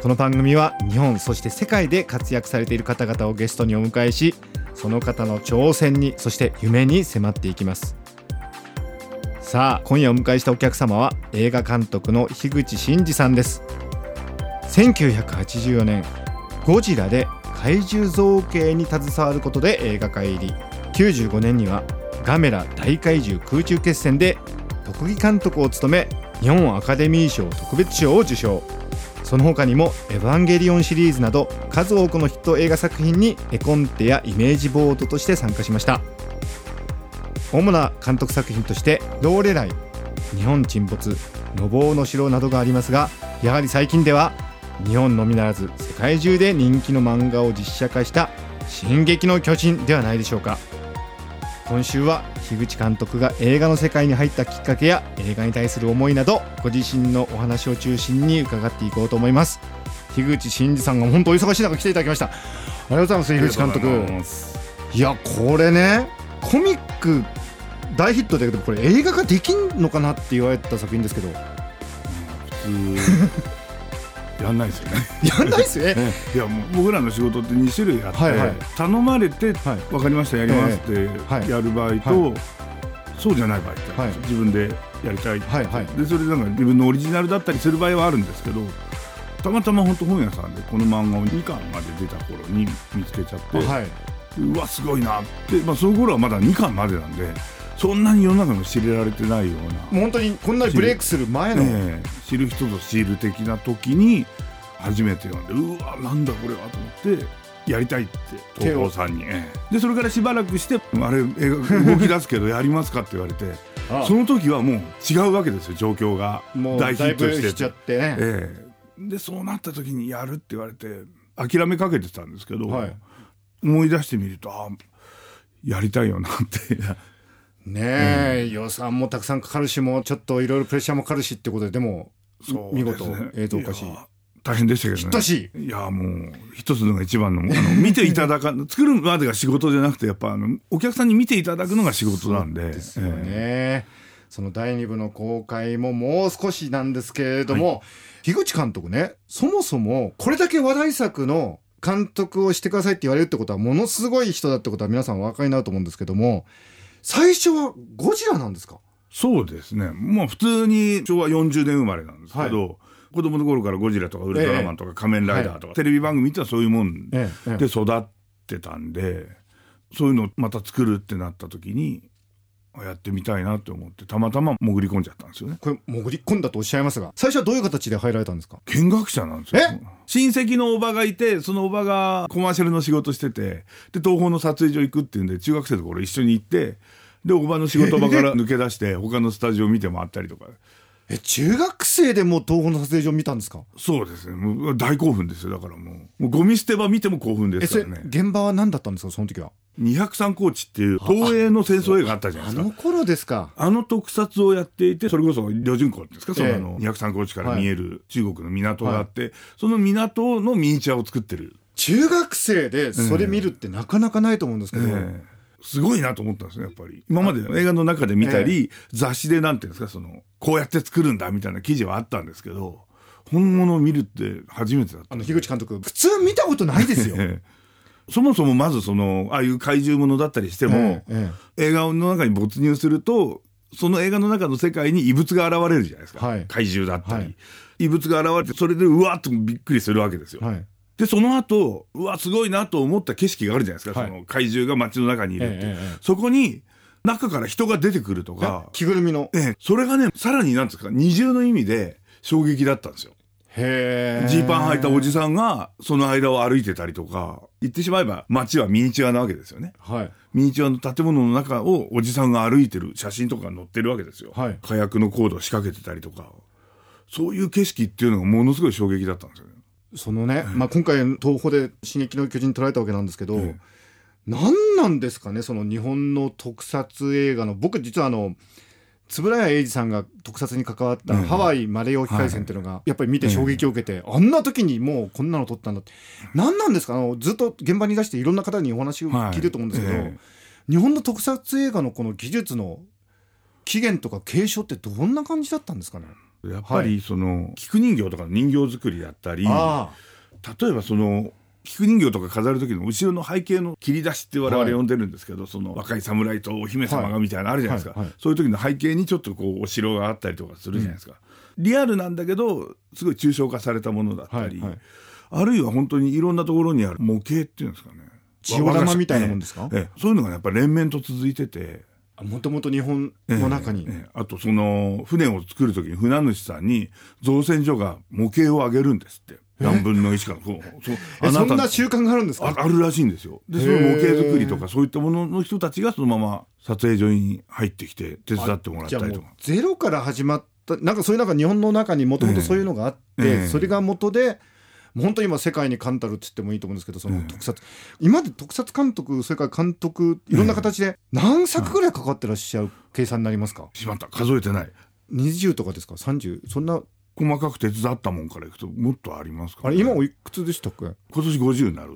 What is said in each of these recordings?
この番組は日本そして世界で活躍されている方々をゲストにお迎えしその方の挑戦にそして夢に迫っていきます。さあ今夜お迎えしたお客様は映画監督の樋口真嗣さんです。1984年ゴジラで怪獣造形に携わることで映画界入り。95年にはガメラ大怪獣空中決戦で特技監督を務め日本アカデミー賞特別賞を受賞。その他にも「エヴァンゲリオン」シリーズなど数多くのヒット映画作品に絵コンテやイメージボードとして参加しました。主な監督作品として「ローレライ」「日本沈没」「のぼうの城」などがありますがやはり最近では日本のみならず世界中で人気の漫画を実写化した「進撃の巨人」ではないでしょうか。今週は樋口監督が映画の世界に入ったきっかけや映画に対する思いなどご自身のお話を中心に伺っていこうと思います。樋口真嗣さんが本当お忙しい中来ていただきました。ありがとうございます樋口監督。いやこれねコミック大ヒットだけどこれ映画化できんのかなって言われた作品ですけど。普通やんないですよね。やんないですね。いやもう僕らの仕事って2種類あって、はいはい、頼まれて、はい、分かりましたやりますってやる場合と、はい、そうじゃない場合って、はい、自分でやりたいって、はいはい、でそれなんか自分のオリジナルだったりする場合はあるんですけどたまたま本当本屋さんでこの漫画を2巻まで出た頃に見つけちゃって、はい、うわすごいなって、まあ、その頃はまだ2巻までなんで。そんなに世の中の知られてないような。本当にこんなにブレイクする前の、ね、知る人ぞ知る的な時に初めて読んでうわなんだこれはと思ってやりたいって東宝さんに。でそれからしばらくしてあれ動き出すけどやりますかって言われてその時はもう違うわけですよ状況が。大ヒットしてちゃって、ねええ、でそうなった時にやるって言われて諦めかけてたんですけど、はい、思い出してみるとあやりたいよなってねえ、うん、予算もたくさんかかるしもちょっといろいろプレッシャーもかかるしってことででも見事映像化し大変でしたけどね。いやもう一つのが一番のあの 見ていただか作るまでが仕事じゃなくてやっぱあのお客さんに見ていただくのが仕事なんで。ですよね、えー、その第2部の公開ももう少しなんですけれども、はい、樋口監督ねそもそもこれだけ話題作の監督をしてくださいって言われるってことはものすごい人だってことは皆さんお分かりになると思うんですけども最初はゴジラなんですか？そうですね。まあ普通に昭和40年生まれなんですけど、はい、子供の頃からゴジラとかウルトラマンとか仮面ライダーとか、ええ、テレビ番組ってはそういうもんで育ってたんで、そういうのをまた作るってなった時に、やってみたいなって思ってたまたま潜り込んじゃったんですよね。これ潜り込んだとおっしゃいますが最初はどういう形で入られたんですか？見学者なんですよ。親戚のおばがいてそのおばがコマーシャルの仕事しててで東宝の撮影所行くっていうんで中学生の頃一緒に行ってでおばの仕事場から 抜け出して他のスタジオ見て回ったりとか。え中学生でも東宝の撮影所見たんですか？そうですね。もう大興奮ですよ。だからもうもうゴミ捨て場見ても興奮ですからね。現場は何だったんですか？その時は203高地っていう東映の戦争映画あったじゃないですか。あの頃ですか。あの特撮をやっていてそれこそ旅順港ですか、そのあの203高地から見える中国の港があって、はい、その港のミニチュアを作ってる。中学生でそれ見るってなかなかないと思うんですけど、えーすごいなと思ったんですね、やっぱり。今まで映画の中で見たり、え雑誌でなんていうんですか、その、こうやって作るんだみたいな記事はあったんですけど、本物を見るって初めてだった。あの、樋口監督、普通見たことないですよ。そもそもまずその、ああいう怪獣ものだったりしても、ええ、映画の中に没入すると、その映画の中の世界に異物が現れるじゃないですか。はい、怪獣だったり、はい、異物が現れて、それでうわっとびっくりするわけですよ。はいで、その後、うわ、すごいなと思った景色があるじゃないですか。はい、その怪獣が街の中にいるって。ええ、そこに、中から人が出てくるとか。着ぐるみの。ええ。それがね、さらになんですか、二重の意味で衝撃だったんですよ。へジーパン履いたおじさんが、その間を歩いてたりとか、言ってしまえば街はミニチュアなわけですよね。はい。ミニチュアの建物の中をおじさんが歩いてる写真とか載ってるわけですよ。はい。火薬のコードを仕掛けてたりとか。そういう景色っていうのがものすごい衝撃だったんですよね。そのね、まあ、今回東宝で「進撃の巨人」捉えたわけなんですけど、ええ、何なんですかねその日本の特撮映画の僕実はあの円谷英二さんが特撮に関わったハワイマレー沖海戦っていうのがやっぱり見て衝撃を受けて、あんな時にもうこんなの撮ったんだって。何なんですか？あのずっと現場に出していろんな方にお話を聞いてると思うんですけど、日本の特撮映画のこの技術の起源とか継承ってどんな感じだったんですかね？やっぱりその、はい、菊人形とかの人形作りだったり例えばその菊人形とか飾る時の後ろの背景の切り出しって我々呼んでるんですけど、はい、その若い侍とお姫様がみたいなのあるじゃないですか、はい。はい、そういう時の背景にちょっとこうお城があったりとかするじゃないですか、うん、リアルなんだけどすごい抽象化されたものだったり、あるいは本当にいろんなところにある模型っていうんですかねジオラマみたいなもんですか、ええ、そういうのがやっぱ連綿と続いてて。もともと日本の中に、ええ、あとその船を作る時に船主さんに造船所が模型をあげるんですって何分の1か。そう。そう。そんな習慣があるんですか？あるらしいんですよ。でその模型作りとかそういったものの人たちがそのまま撮影所に入ってきて手伝ってもらったりとか。ゼロから始まったなんかそういうなんか日本の中にもともとそういうのがあって、えー、それが元で本当に今世界に冠たるって言ってもいいと思うんですけどその特撮、うん、今まで特撮監督それから監督いろんな形で何作ぐらいかかってらっしゃる計算になりますか、しまった。数えてない。20とかですか？30そんな細かく手伝ったもんからいくともっとありますから、ね、あれ今おいくつでしたっけ？今年50になる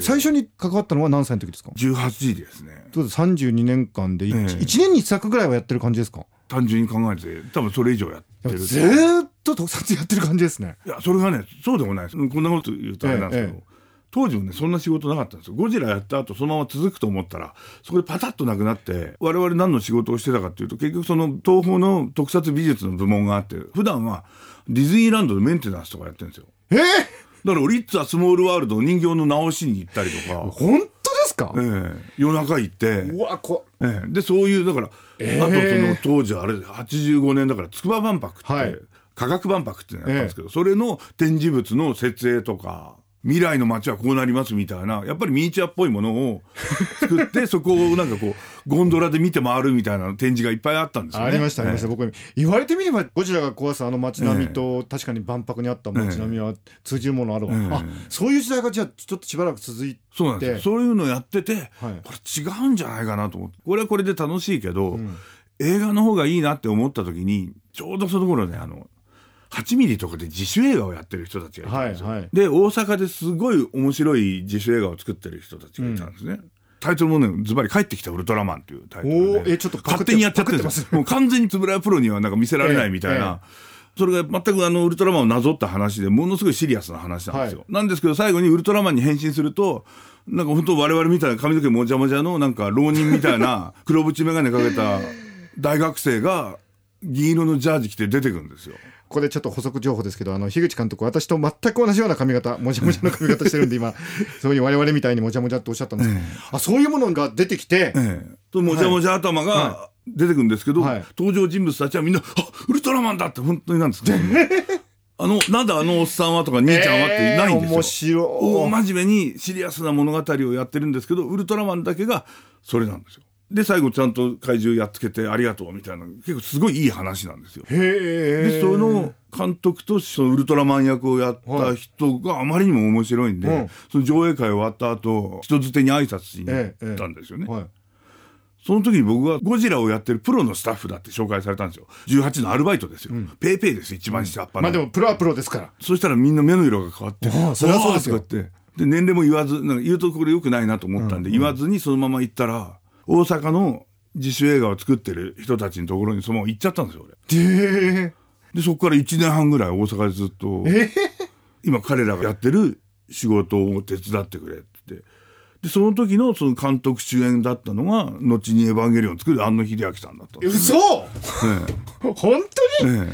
最初に関わったのは何歳の時ですか？18時ですね。そうです32年間で 1,、ええ、1年に1作ぐらいはやってる感じですか？単純に考えて多分それ以上やってるずっと特撮やってる感じですね。いやそれがねそうでもないです。こんなこと言うとあれなんですけど、え当時もねそんな仕事なかったんですよ。ゴジラやった後そのまま続くと思ったらそこでパタッとなくなって我々何の仕事をしてたかっていうと結局その東宝の特撮美術の部門があって普段はディズニーランドでメンテナンスとかやってるんですよ。え？ー、だからリッツ・ア・スモール・ワールドの人形の直しに行ったりとか。本当ですか、えー、夜中行って。うわこ、えー、でそういうだから、えー、あとその当時あれ85年だから筑波万博って、はい、科学万博っていうのやったんですけど、えー、それの展示物の設営とか未来の街はこうなりますみたいなやっぱりミニチュアっぽいものを作って そこをなんかこうゴンドラで見て回るみたいな展示がいっぱいあったんですよ、ね、ありましたありました、僕言われてみればゴジラが壊すあの街並みと、え確かに万博にあった街並みは通じるものあるわ、えあそういう時代がじゃあちょっとしばらく続いて。そうなんですそういうのやってて、はい、これ違うんじゃないかなと思って。これはこれで楽しいけど、うん、映画の方がいいなって思った時にちょうどその頃ねあの8ミリとかで自主映画をやってる人たちがいたんですよ、はいはい、で大阪ですごい面白い自主映画を作ってる人たちがいたんですね、うん、タイトルもねズバリ「帰ってきたウルトラマン」っていうタイトルで、えちょっと勝手にやっちゃってるんですもう完全に円谷プロにはなんか見せられないみたいな、ええ、それが全くあのウルトラマンをなぞった話でものすごいシリアスな話なんですよ、はい、なんですけど最後にウルトラマンに変身するとなんか本当我々みたいな髪の毛もじゃもじゃのなんか浪人みたいな 黒縁眼鏡かけた大学生が銀色のジャージ着て出てくるんですよ。ここでちょっと補足情報ですけど、あの、樋口監督、私と全く同じような髪型、もじゃもじゃの髪型してるんで、今、そういう我々みたいにもじゃもじゃっておっしゃったんですけど、ええ、あ、そういうものが出てきて、ええ、もじゃもじゃ頭が出てくるんですけど、はい、登場人物たちはみんな、あウルトラマンだって本当になんですかあの、なんだあのおっさんはとか兄ちゃんはっていないんですよ。面白い。大真面目にシリアスな物語をやってるんですけど、ウルトラマンだけがそれなんですよ。で、最後ちゃんと怪獣やっつけてありがとうみたいな、結構すごいいい話なんですよ。で、その監督とそのウルトラマン役をやった人があまりにも面白いんで、はい、その上映会終わった後、人づてに挨拶しに行ったんですよね。はいその時に僕はゴジラをやってるプロのスタッフだって紹介されたんですよ。18のアルバイトですよ。うん、ペイペイです、一番下っ端、うん、まあでもプロはプロですから。そしたらみんな目の色が変わって。ああそれはそうですよ。で、年齢も言わず、なんか言うところ良くないなと思ったんで、うん、言わずにそのまま行ったら、大阪の自主映画を作ってる人たちのところにそのまま行っちゃったんですよ、俺。で、そこから1年半ぐらい大阪でずっと、今彼らがやってる仕事を手伝ってくれって。で、その時のその監督主演だったのが、後にエヴァンゲリオンを作る庵野秀明さんだったんです、ね。嘘、え 本当に、え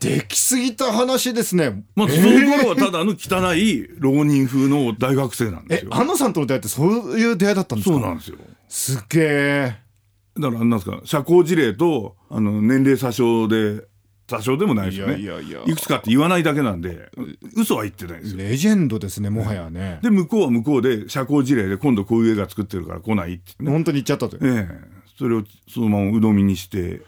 え、できすぎた話ですね。まあ、その頃はただの汚い浪人風の大学生なんですよ。え、安野さんとの出会いってそういう出会いだったんですか？そうなんですよ。すげえ。だから、なんですか、社交辞令と、あの、年齢詐称で、詐称でもないですよね。いやいやいや。いくつかって言わないだけなんで、嘘は言ってないですよ。レジェンドですね、もはやね。で、向こうは向こうで、社交辞令で、今度こういう映画作ってるから来ないって、ね。本当に言っちゃったと。ええ。それをそのまま鵜呑みにして。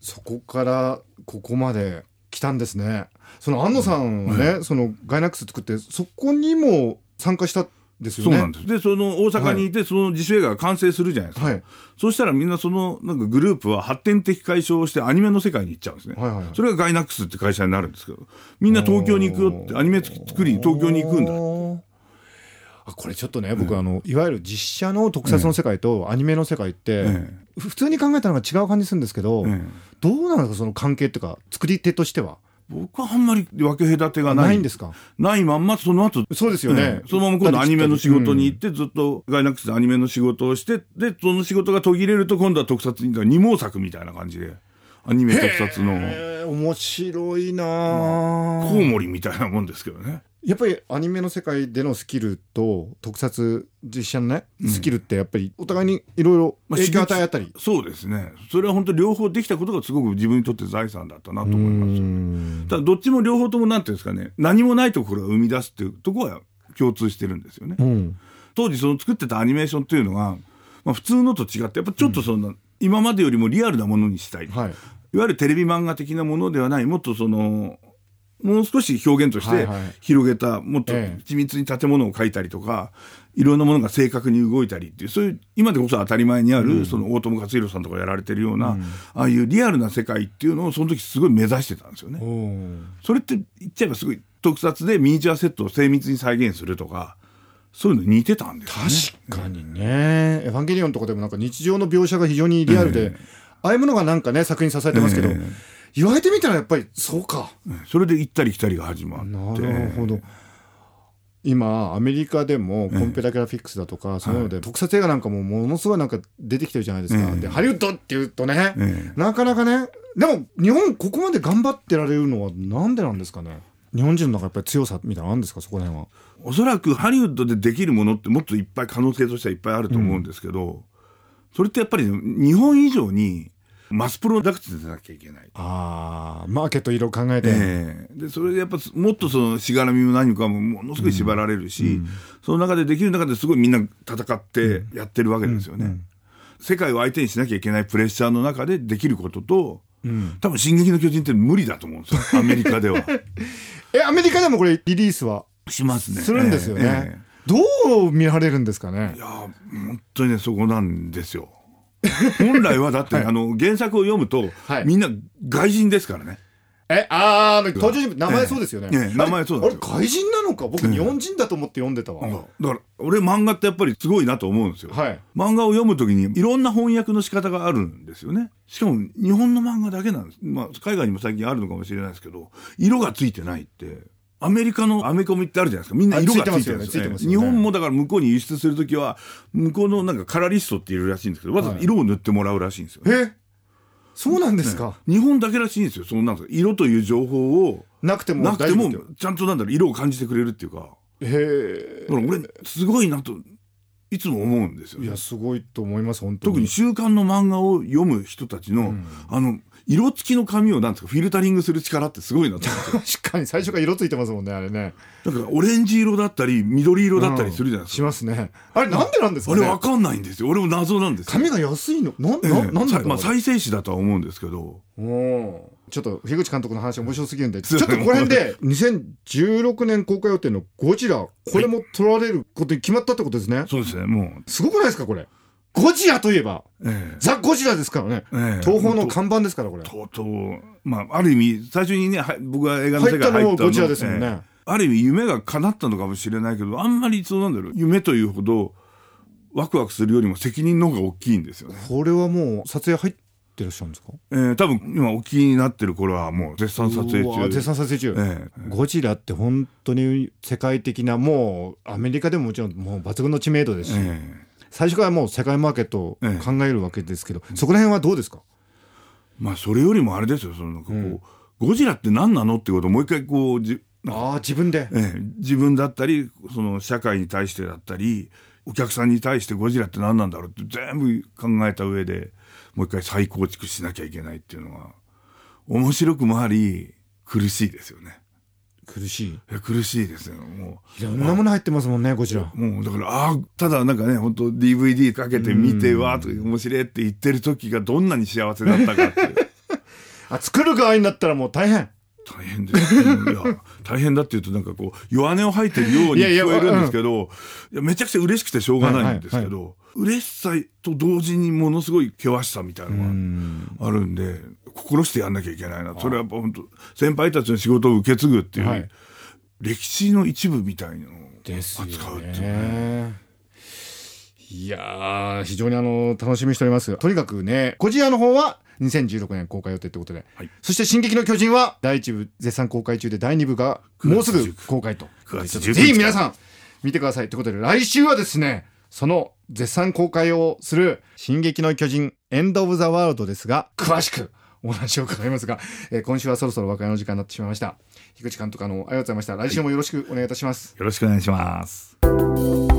そこから、ここまで、来たんですねその安野さんはね、うん、そのガイナックス作ってそこにも参加したですよね。そうなんです。で、その大阪にいて、はい、その自主映画が完成するじゃないですか。はい、そうしたらみんなそのなんかグループは発展的解消をしてアニメの世界に行っちゃうんですね。はいはいはい、それがガイナックスって会社になるんですけど、みんな東京に行くよって、アニメ作りに東京に行くんだって。これちょっとね僕、あのいわゆる実写の特撮の世界とアニメの世界って、普通に考えたのが違う感じするんですけど、どうなんですかその関係っていうか作り手としては？僕はあんまり分け隔てがない。ないんですか？ないまんま、その後。そうですよね。そのまま今度アニメの仕事に行って、ずっとガイナックスでアニメの仕事をして、で、その仕事が途切れると今度は特撮に、二毛作みたいな感じで。アニメ特撮の。面白いな、まあ、コウモリみたいなもんですけどね。やっぱりアニメの世界でのスキルと特撮実写のね、スキルってやっぱりお互いにいろいろ影響与えたり、まあ、そうですね。それは本当両方できたことがすごく自分にとって財産だったなと思いますただどっちも両方ともなんていうんですかね何もないところが生み出すっていうところは共通してるんですよね、うん、当時その作ってたアニメーションっていうのが、まあ、普通のと違ってやっぱちょっとそんな、うん、今までよりもリアルなものにしたい、はい、いわゆるテレビ漫画的なものではないもっとそのもう少し表現として広げた、もっと緻密に建物を描いたりとか、いろんなものが正確に動いたりっていう、そういう、今でこそ当たり前にある、その大友克洋さんとかやられてるような、ああいうリアルな世界っていうのを、その時すごい目指してたんですよね。それって言っちゃえばすごい特撮でミニチュアセットを精密に再現するとか、そういうの似てたんですね。確かにね。エファンゲリオンとかでもなんか日常の描写が非常にリアルで、ああいうものがなんかね、作品支えてますけど、言われてみたらやっぱりそうか、それで行ったり来たりが始まって。なるほど。今アメリカでもコンペラグラフィックスだとか、そういうので特撮映画なんかもものすごいなんか出てきてるじゃないですか、でハリウッドっていうとね、なかなかねでも日本ここまで頑張ってられるのはなんでなんですかね？日本人の中やっぱり強さみたいなのあるんですか？そこら辺は。おそらくハリウッドでできるものってもっといっぱい可能性としてはいっぱいあると思うんですけど、うん、それってやっぱり日本以上にマスプロダクツでなきゃいけない。ああ、マーケット色考えて。えー、で、それでやっぱもっとそのしがらみも何かもものすごい縛られるし、うん、その中でできる中ですごいみんな戦ってやってるわけですよね。世界を相手にしなきゃいけないプレッシャーの中でできることと、うん、多分「進撃の巨人」って無理だと思うんですよ。アメリカでは。えアメリカでもこれリリースはしますね。するんですよね、えーえー、どう見られるんですかね。いや本当にねそこなんですよ 本来はだって、はい、あの原作を読むと、はい、みんな外人ですからね。え、ああ、登場人物、名前そうですよね。ね名前そうだあれ、外人なのか？僕、日本人だと思って読んでたわ。だから、俺漫画ってやっぱりすごいなと思うんですよ。はい。漫画を読むときに、いろんな翻訳の仕方があるんですよね。しかも、日本の漫画だけなんです。まあ、海外にも最近あるのかもしれないですけど、色がついてないって、アメリカのアメコミってあるじゃないですか。みんな色がついてるんですよ、ね。日本もだから向こうに輸出するときは、向こうのなんかカラリストっているらしいんですけど、わざわざ色を塗ってもらうらしいんですよ、ね。え？そうなんですか、ね、日本だけらしいんですよ。そのなんか色という情報を。なくてもなくても、ちゃんとなんだろう、色を感じてくれるっていうか。へえ。だから俺、すごいなと、いつも思うんですよ、ね、いや、すごいと思います、本当に。特に週刊の漫画を読む人たちの、うん、あの、色付きの紙をなんですかフィルタリングする力ってすごいなと 確かに最初から色ついてますもんねあれね。だからオレンジ色だったり緑色だったりするじゃないですか、うん、しますね。あれなんでなんですか、ね、あれわかんないんですよ。俺も謎なんです紙が安いの？な、えー、なんだまあ再生紙だとは思うんですけど。おちょっと樋口監督の話面白すぎるんで ちょっとここら辺で2016年公開予定の「ゴジラ」これも撮られることに決まったってことですね、そうですねもう。すごくないですかこれ？ゴジラといえば、ええ、ザ・ゴジラですからね、ええ、東宝の看板ですからこれ。とうとうまあある意味最初にね僕が映画の世界入ったのゴジラですもんね、え、ある意味夢が叶ったのかもしれないけどあんまりそうなんだろう夢というほどワクワクするよりも責任の方が大きいんですよね。これはもう撮影入ってらっしゃるんですか？えー、多分今お気になってる頃はもう絶賛撮影中。絶賛撮影中、えー、ゴジラって本当に世界的なもうアメリカでももちろんもう抜群の知名度ですし、えー最初からもう世界マーケットを考えるわけですけど、ええ、そこら辺はどうですか？まあそれよりもあれですよそのなんかこう、うん、ゴジラって何なのってことをもう一回こうじあ自分で、ええ、自分だったりその社会に対してだったりお客さんに対してゴジラって何なんだろうって全部考えた上でもう一回再構築しなきゃいけないっていうのは面白くもあり苦しいですよね。苦しい。苦しいですよ。もう。いろんなもの入ってますもんねこちら。もうだからああただなんかね本当 DVD かけて見てわーと面白いって言ってる時がどんなに幸せだったかって あ作る側になったらもう大変大変ですいや大変だっていうとなんかこう弱音を吐いてるように聞こえるんですけどいやめちゃくちゃ嬉しくてしょうがないんですけど、はいはいはい、嬉しさと同時にものすごい険しさみたいなのがあるんで心してやんなきゃいけないな。それは本当先輩たちの仕事を受け継ぐっていう、はい、歴史の一部みたいなのを扱うっていう。ね。いや非常にあの楽しみにしております。とにかくね小ジアの方は2016年公開予定ということで、はい、そして「進撃の巨人」は第1部絶賛公開中で第2部がもうすぐ公開と。ぜひ皆さん見てください。ということで来週はですねその絶賛公開をする「進撃の巨人エンド・オブ・ザ・ワールド」ですが詳しくお話を伺いますが、えー、今週はそろそろ和解の時間になってしまいました。樋口監督あのありがとうございました。来週もよろしくお願いいたします、よろしくお願いします「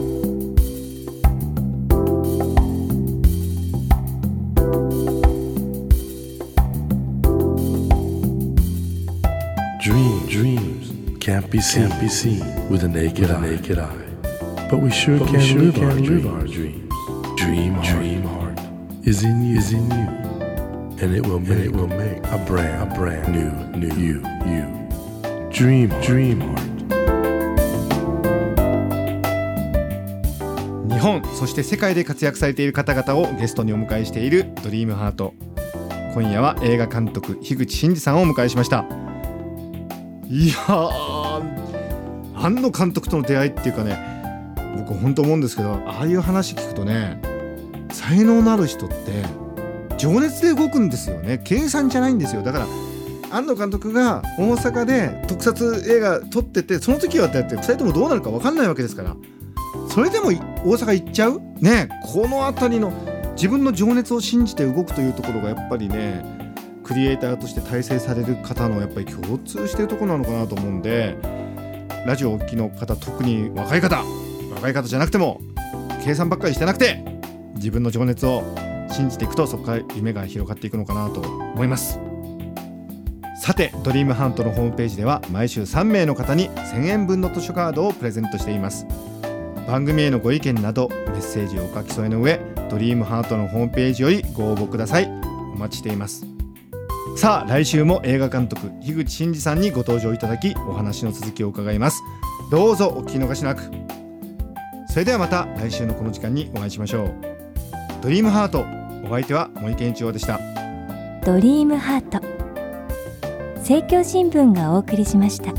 be seen, can't be seen with a naked, with a naked eye. eye. But we sure but can, we sure live, can our live our dreams. Dream, dream heart is in you, is in you. and it will make, it will make a brand, a brand new, new you, you. Dream, dream heart. 日本そして世界で活躍されている方々をゲストにお迎えしているドリームハート今夜は映画監督樋口真嗣さんをお迎えしましたいやー庵野監督との出会いっていうかね僕本当思うんですけどああいう話聞くとね才能のある人って情熱で動くんですよね。計算じゃないんですよ。だから庵野監督が大阪で特撮映画撮っててその時はだって2人ともどうなるか分かんないわけですから。それでも大阪行っちゃう？ねこの辺りの自分の情熱を信じて動くというところがやっぱりねクリエイターとして大成される方のやっぱり共通してるところなのかなと思うんでラジオお聞きの方特に若い方若い方じゃなくても計算ばっかりしてなくて自分の情熱を信じていくとそこから夢が広がっていくのかなと思います。さてドリームハントのホームページでは毎週3名の方に1000円分の図書カードをプレゼントしています。番組へのご意見などメッセージをお書き添えの上ドリームハートのホームページよりご応募ください。お待ちしています。さあ来週も映画監督樋口真嗣さんにご登場いただきお話の続きを伺います。どうぞお聞き逃しなく。それではまた来週のこの時間にお会いしましょう。ドリームハートお相手は森健一郎でした。ドリームハート政教新聞がお送りしました。